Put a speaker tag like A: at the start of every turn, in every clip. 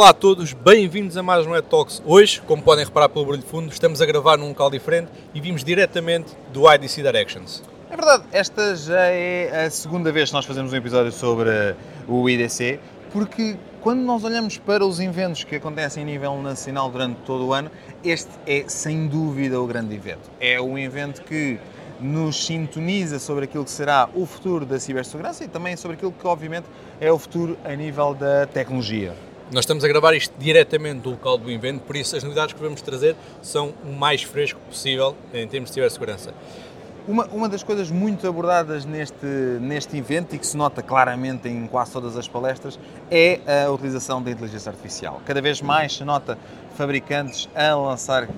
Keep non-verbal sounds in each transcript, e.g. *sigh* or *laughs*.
A: Olá a todos, bem-vindos a mais um Ed Talks. Hoje, como podem reparar pelo barulho de fundo, estamos a gravar num local diferente e vimos diretamente do IDC Directions.
B: É verdade, esta já é a segunda vez que nós fazemos um episódio sobre o IDC, porque quando nós olhamos para os eventos que acontecem a nível nacional durante todo o ano, este é sem dúvida o grande evento. É um evento que nos sintoniza sobre aquilo que será o futuro da cibersegurança e também sobre aquilo que, obviamente, é o futuro a nível da tecnologia.
A: Nós estamos a gravar isto diretamente do local do evento, por isso as novidades que vamos trazer são o mais fresco possível em termos de cibersegurança.
B: Uma, uma das coisas muito abordadas neste, neste evento e que se nota claramente em quase todas as palestras é a utilização da inteligência artificial. Cada vez mais se nota fabricantes a lançar uh,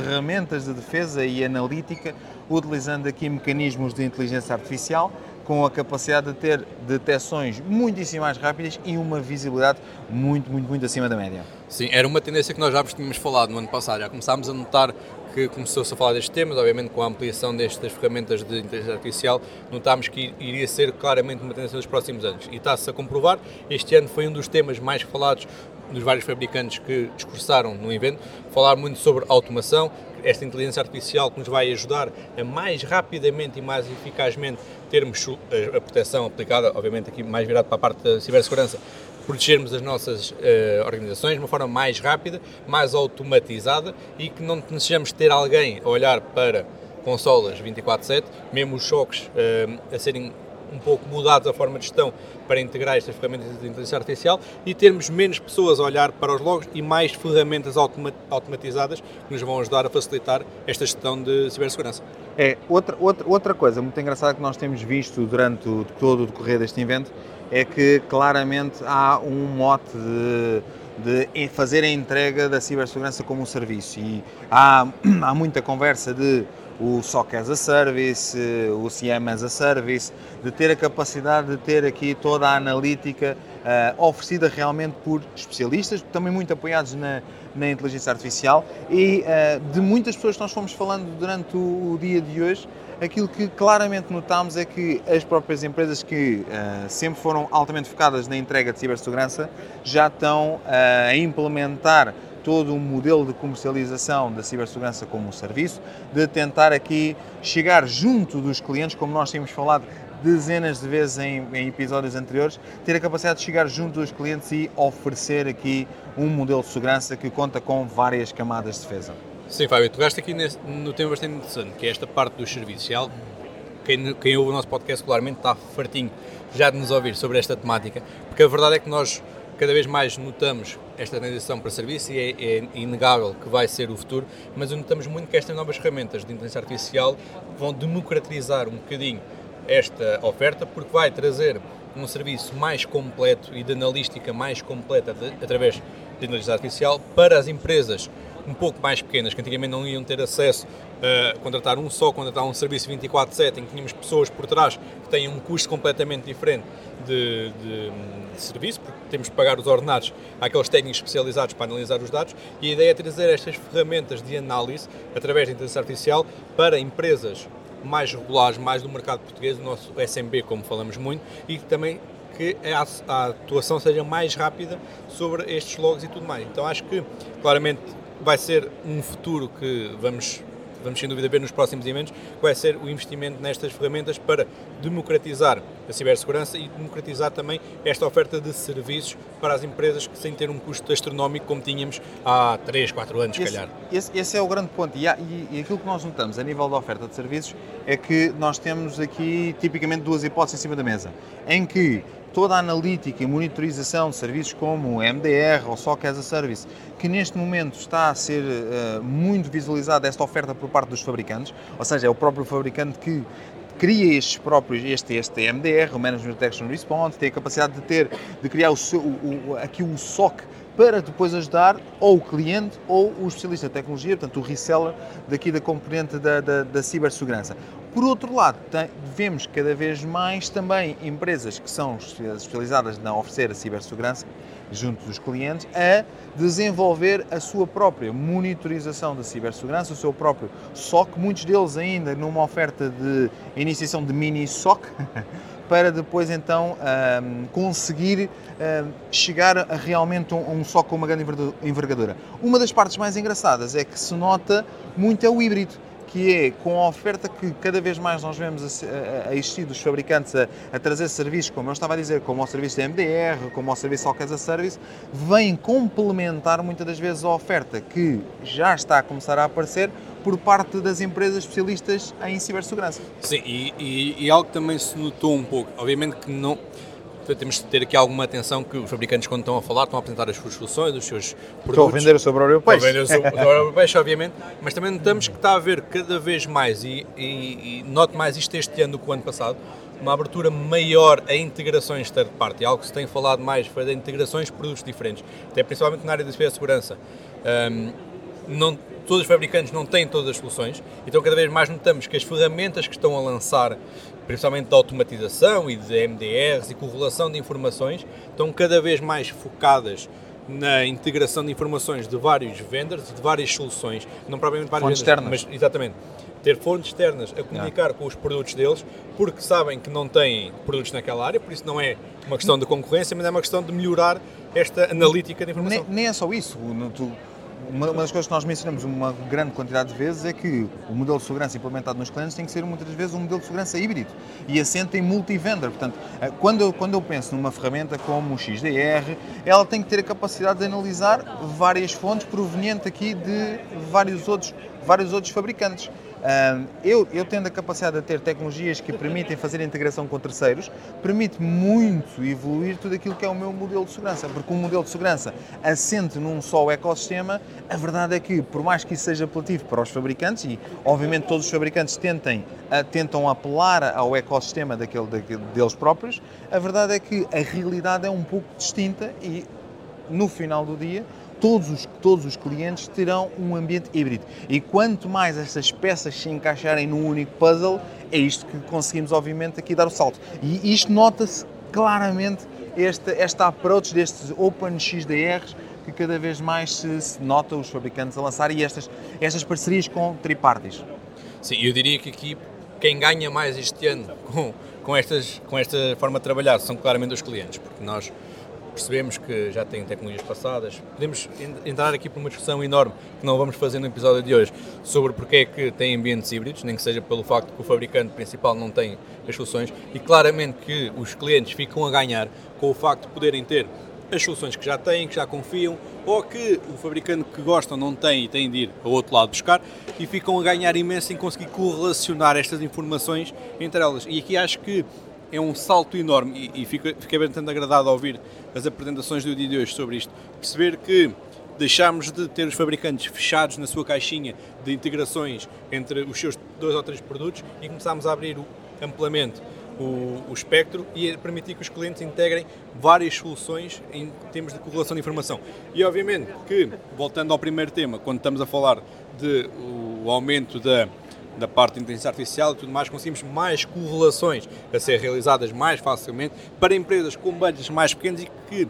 B: ferramentas de defesa e analítica utilizando aqui mecanismos de inteligência artificial com a capacidade de ter detecções muitíssimo mais rápidas e uma visibilidade muito, muito, muito acima da média.
A: Sim, era uma tendência que nós já tínhamos falado no ano passado, já começámos a notar que começou-se a falar destes temas, obviamente com a ampliação destas ferramentas de inteligência artificial, notámos que iria ser claramente uma tendência dos próximos anos. E está-se a comprovar, este ano foi um dos temas mais falados dos vários fabricantes que discursaram no evento, falar muito sobre automação, esta inteligência artificial que nos vai ajudar a mais rapidamente e mais eficazmente termos a proteção aplicada, obviamente aqui mais virado para a parte da cibersegurança, protegermos as nossas uh, organizações de uma forma mais rápida, mais automatizada e que não necessitamos ter alguém a olhar para consolas 24/7, mesmo os choques uh, a serem um pouco mudados a forma de gestão para integrar estas ferramentas de inteligência artificial e termos menos pessoas a olhar para os logos e mais ferramentas automatizadas que nos vão ajudar a facilitar esta gestão de cibersegurança.
B: É, outra, outra, outra coisa muito engraçada que nós temos visto durante o, todo o decorrer deste evento é que claramente há um mote de, de fazer a entrega da cibersegurança como um serviço e há, *clears throat* há muita conversa de o SOC as a Service, o CM as a Service, de ter a capacidade de ter aqui toda a analítica uh, oferecida realmente por especialistas, também muito apoiados na, na inteligência artificial. E uh, de muitas pessoas que nós fomos falando durante o, o dia de hoje, aquilo que claramente notámos é que as próprias empresas que uh, sempre foram altamente focadas na entrega de cibersegurança já estão a implementar todo um modelo de comercialização da cibersegurança como um serviço, de tentar aqui chegar junto dos clientes, como nós tínhamos falado dezenas de vezes em, em, episódios anteriores, ter a capacidade de chegar junto dos clientes e oferecer aqui um modelo de segurança que conta com várias camadas de defesa.
A: Sim, Fábio, tu gaste aqui nesse, no tema bastante interessante, que é esta parte dos serviços. Quem, quem ouve o nosso podcast regularmente está fartinho já de nos ouvir sobre esta temática, porque a verdade é que nós cada vez mais notamos esta transição para serviço e é, é, inegável que vai ser o futuro, mas notamos muito que estas novas ferramentas de inteligência artificial vão democratizar um bocadinho esta oferta, porque vai trazer um serviço mais completo e de analística mais completa de, através de inteligência artificial para as empresas um pouco mais pequenas, que antigamente não iam ter acesso a contratar um só, contratar um serviço 24-7, em que tínhamos pessoas por trás que têm um custo completamente diferente de, de, de, serviço, porque temos que pagar os ordenados àqueles técnicos especializados para analisar os dados, e a ideia é trazer estas ferramentas de análise, através da inteligência artificial, para empresas mais regulares, mais do mercado português, o nosso SMB, como falamos muito, e também que a, a atuação seja mais rápida sobre estes logs e tudo mais. Então acho que, claramente, vai ser um futuro que vamos vamos sem dúvida ver nos próximos eventos, vai ser o investimento nestas ferramentas para democratizar a cibersegurança e democratizar também esta oferta de serviços para as empresas que sem ter um custo astronómico como tínhamos há 3, 4 anos, se calhar.
B: Esse, esse, é o grande ponto e, há, e, e, aquilo que nós notamos a nível da oferta de serviços é que nós temos aqui tipicamente duas hipóteses em cima da mesa, em que toda a analítica e monitorização de serviços como o MDR ou SOC as a Service, que neste momento está a ser uh, muito visualizada esta oferta por parte dos fabricantes, ou seja, é o próprio fabricante que cria estes próprios, este, este MDR, o Management Detection Response, tem a capacidade de ter, de criar o o, o, aqui o SOC para depois ajudar ou o cliente ou o especialista de tecnologia, portanto o reseller daqui da componente da, da, da cibersegurança. Por outro lado, vemos cada vez mais também empresas que são especializadas na oferecer a cibersegurança junto dos clientes a desenvolver a sua própria monitorização da cibersegurança, o seu próprio SOC, muitos deles ainda numa oferta de iniciação de mini SOC, *laughs* para depois então conseguir chegar a realmente um, um só com uma grande envergadura. Uma das partes mais engraçadas é que se nota muito é o híbrido que é com a oferta que cada vez mais nós vemos a, a existir dos fabricantes a, a, trazer serviços, como eu estava a dizer, como o serviço da MDR, como o serviço All a Service, vem complementar muitas das vezes a oferta que já está a começar a aparecer por parte das empresas especialistas em cibersegurança.
A: Sim, e, e, e algo que também se notou um pouco, obviamente que não temos de ter aqui alguma atenção que os fabricantes, quando estão a falar, estão a apresentar as suas soluções, os seus produtos.
B: Estão a vender o seu próprio peixe.
A: Estão a vender o seu próprio *laughs* peixe, obviamente, mas também notamos que está a haver cada vez mais, e, e, e noto mais isto este ano do que o ano passado, uma abertura maior a integrações third party. Algo que se tem falado mais foi de integrações de produtos diferentes, até principalmente na área da cibersegurança. Um, não, todos os fabricantes não têm todas as soluções, então cada vez mais notamos que as ferramentas que estão a lançar principalmente de automatização e de MDRs e correlação de informações, estão cada vez mais focadas na integração de informações de vários vendors e de várias soluções, não propriamente várias
B: fontes vendors,
A: externas, mas exatamente ter fontes externas a comunicar com os produtos deles, porque sabem que não têm produtos naquela área, por isso não é uma questão de concorrência, mas é uma questão de melhorar esta analítica de informação.
B: Nem, nem é só isso. Tu, uma, uma, das coisas que nós mencionamos uma grande quantidade de vezes é que o modelo de segurança implementado nos clientes tem que ser muitas vezes um modelo de segurança híbrido e assenta em multi-vendor. Portanto, eh, quando eu, quando eu penso numa ferramenta como o XDR, ela tem que ter a capacidade de analisar várias fontes provenientes aqui de vários outros, vários outros fabricantes eu, eu tendo a capacidade de ter tecnologias que permitem fazer integração com terceiros, permite muito evoluir tudo aquilo que é o meu modelo de segurança, porque um modelo de segurança assente num só ecossistema, a verdade é que, por mais que isso seja apelativo para os fabricantes, e obviamente todos os fabricantes tentem, tentam apelar ao ecossistema daquele, daquele, deles próprios, a verdade é que a realidade é um pouco distinta e, no final do dia, todos os, todos os clientes terão um ambiente híbrido. E quanto mais essas peças se encaixarem num único puzzle, é isto que conseguimos, obviamente, aqui dar o salto. E isto nota-se claramente, esta, esta approach destes Open XDRs, que cada vez mais se, se nota os fabricantes a lançar e estas, estas parcerias com triparties.
A: Sim, eu diria que aqui quem ganha mais este ano com, com, estas, com esta forma de trabalhar são claramente os clientes, porque nós percebemos que já têm tecnologias passadas. Podemos entrar aqui por uma discussão enorme que não vamos fazer no episódio de hoje sobre porque é que tem ambientes híbridos, nem que seja pelo facto que o fabricante principal não tem as soluções e claramente que os clientes ficam a ganhar com o facto de poderem ter as soluções que já têm, que já confiam, ou que o fabricante que gostam não tem e tem de ir ao outro lado buscar e ficam a ganhar imenso em conseguir correlacionar estas informações entre elas. E aqui acho que é um salto enorme e, e fiquei, fiquei bastante agradado a ouvir as apresentações do dia de hoje sobre isto. Perceber que deixámos de ter os fabricantes fechados na sua caixinha de integrações entre os seus dois ou três produtos e começámos a abrir amplamente o, o, espectro e a permitir que os clientes integrem várias soluções em termos de correlação de informação. E obviamente que, voltando ao primeiro tema, quando estamos a falar de o aumento da da parte de inteligência artificial e tudo mais, conseguimos mais correlações a ser realizadas mais facilmente para empresas com budgets mais pequenos e que,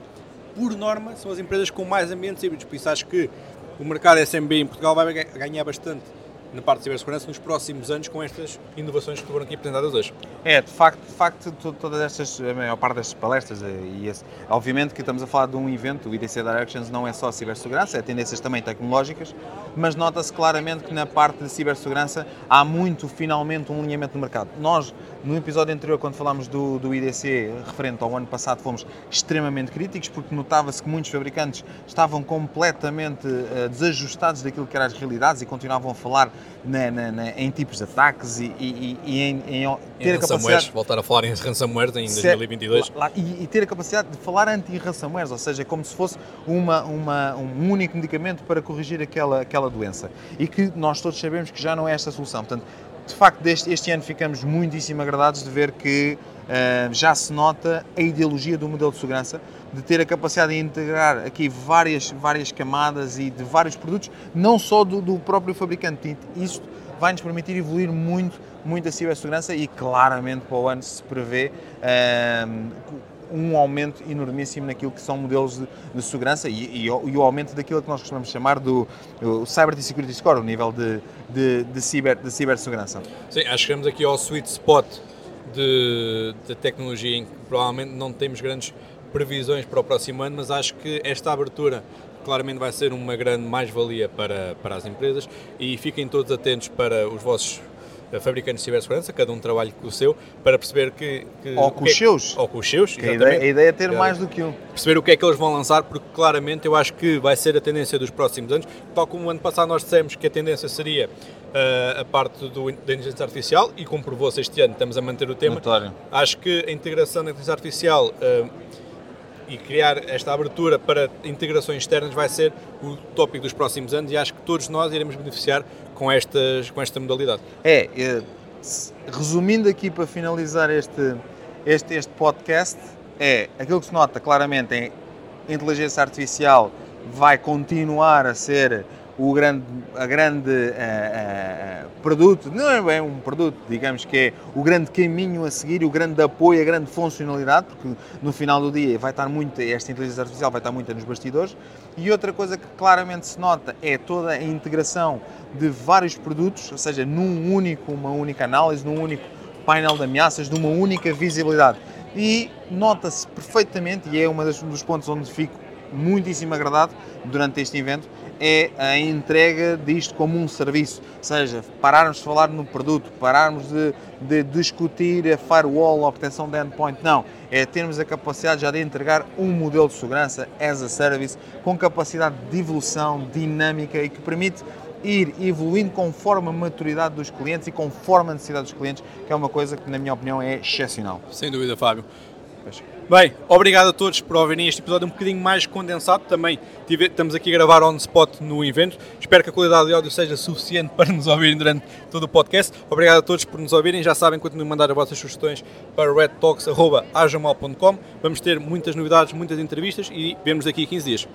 A: por norma, são as empresas com mais ambientes híbridos. Por isso acho que o mercado SMB em Portugal vai ganhar bastante na parte de cibersegurança nos próximos anos com estas inovações que foram aqui apresentadas hoje.
B: É, de facto, de facto todas estas, a maior parte destas palestras, eh, e esse, obviamente que estamos a falar de um evento, o IDC Directions não é só cibersegurança, é tendências também tecnológicas, mas nota-se claramente que na parte de cibersegurança há muito, finalmente, um alinhamento no mercado. Nós, no episódio anterior, quando falámos do, do IDC referente ao ano passado, fomos extremamente críticos, porque notava-se que muitos fabricantes estavam completamente uh, desajustados daquilo que eram as realidades e continuavam a falar na, na, na, em tipos de ataques e, e, e em, em,
A: ter em a capacidade... voltar a falar em ransomware em 2022.
B: Lá, e, e, ter a capacidade de falar anti-ransomware, ou seja, como se fosse uma, uma, um único medicamento para corrigir aquela, aquela doença. E que nós todos sabemos que já não é esta a solução. Portanto, de facto, deste, este ano ficamos muitíssimo agradados de ver que uh, já se nota a ideologia do modelo de segurança, de ter a capacidade de integrar aqui várias, várias camadas e de vários produtos, não só do, do próprio fabricante. Isto vai nos permitir evoluir muito, muito a cibersegurança e claramente para o ano se prevê um, um aumento enormíssimo naquilo que são modelos de, de segurança e, e, e, o aumento daquilo que nós costumamos chamar do Cyber Security Score, o nível de, de, de, ciber, de cibersegurança.
A: Sim, acho que chegamos aqui ao sweet spot de, de tecnologia em que provavelmente não temos grandes previsões para o próximo ano, mas acho que esta abertura claramente vai ser uma grande mais-valia para, para as empresas e fiquem todos atentos para os vossos fabricantes de cibersegurança, cada um trabalha com o seu, para perceber que... que
B: ou com os é seus.
A: Ou com os seus,
B: a ideia, a ideia, é ter mais do que um.
A: Perceber o que é que eles vão lançar, porque claramente eu acho que vai ser a tendência dos próximos anos, tal como o ano passado nós dissemos que a tendência seria uh, a parte do, da inteligência artificial, e comprovou-se este ano, estamos a manter o tema.
B: Notório.
A: Acho que a integração da inteligência artificial... Uh, e criar esta abertura para integrações externas vai ser o tópico dos próximos anos e acho que todos nós iremos beneficiar com, estas, com esta modalidade.
B: É, é resumindo aqui para finalizar este, este, este podcast, é aquilo que se nota claramente é inteligência artificial vai continuar a ser o grande, a grande uh, uh, produto, não é bem um produto, digamos que é o grande caminho a seguir, o grande apoio, a grande funcionalidade, porque no final do dia vai estar muito, esta inteligência artificial vai estar muito nos bastidores. E outra coisa que claramente se nota é toda a integração de vários produtos, ou seja, num único, uma única análise, num único painel de ameaças, numa única visibilidade. E nota-se perfeitamente, e é um dos pontos onde fico muitíssimo agradado durante este evento, é a entrega disto como um serviço, ou seja, pararmos de falar no produto, pararmos de, de discutir a firewall, a obtenção de endpoint, não, é termos a capacidade já de entregar um modelo de segurança as a service com capacidade de evolução dinâmica e que permite ir evoluindo conforme a maturidade dos clientes e conforme a necessidade dos clientes, que é uma coisa que, na minha opinião, é excepcional.
A: Sem dúvida, Fábio. Bem, obrigado a todos por ouvirem este episódio um bocadinho mais condensado. Também tive, estamos aqui a gravar on spot no evento. Espero que a qualidade de áudio seja suficiente *laughs* para nos ouvirem durante todo o podcast. Obrigado a todos por nos ouvirem. Já sabem, continuem a mandar as vossas sugestões para redtalks.ajamal.com. Vamos ter muitas novidades, muitas entrevistas e vemos daqui a 15 dias.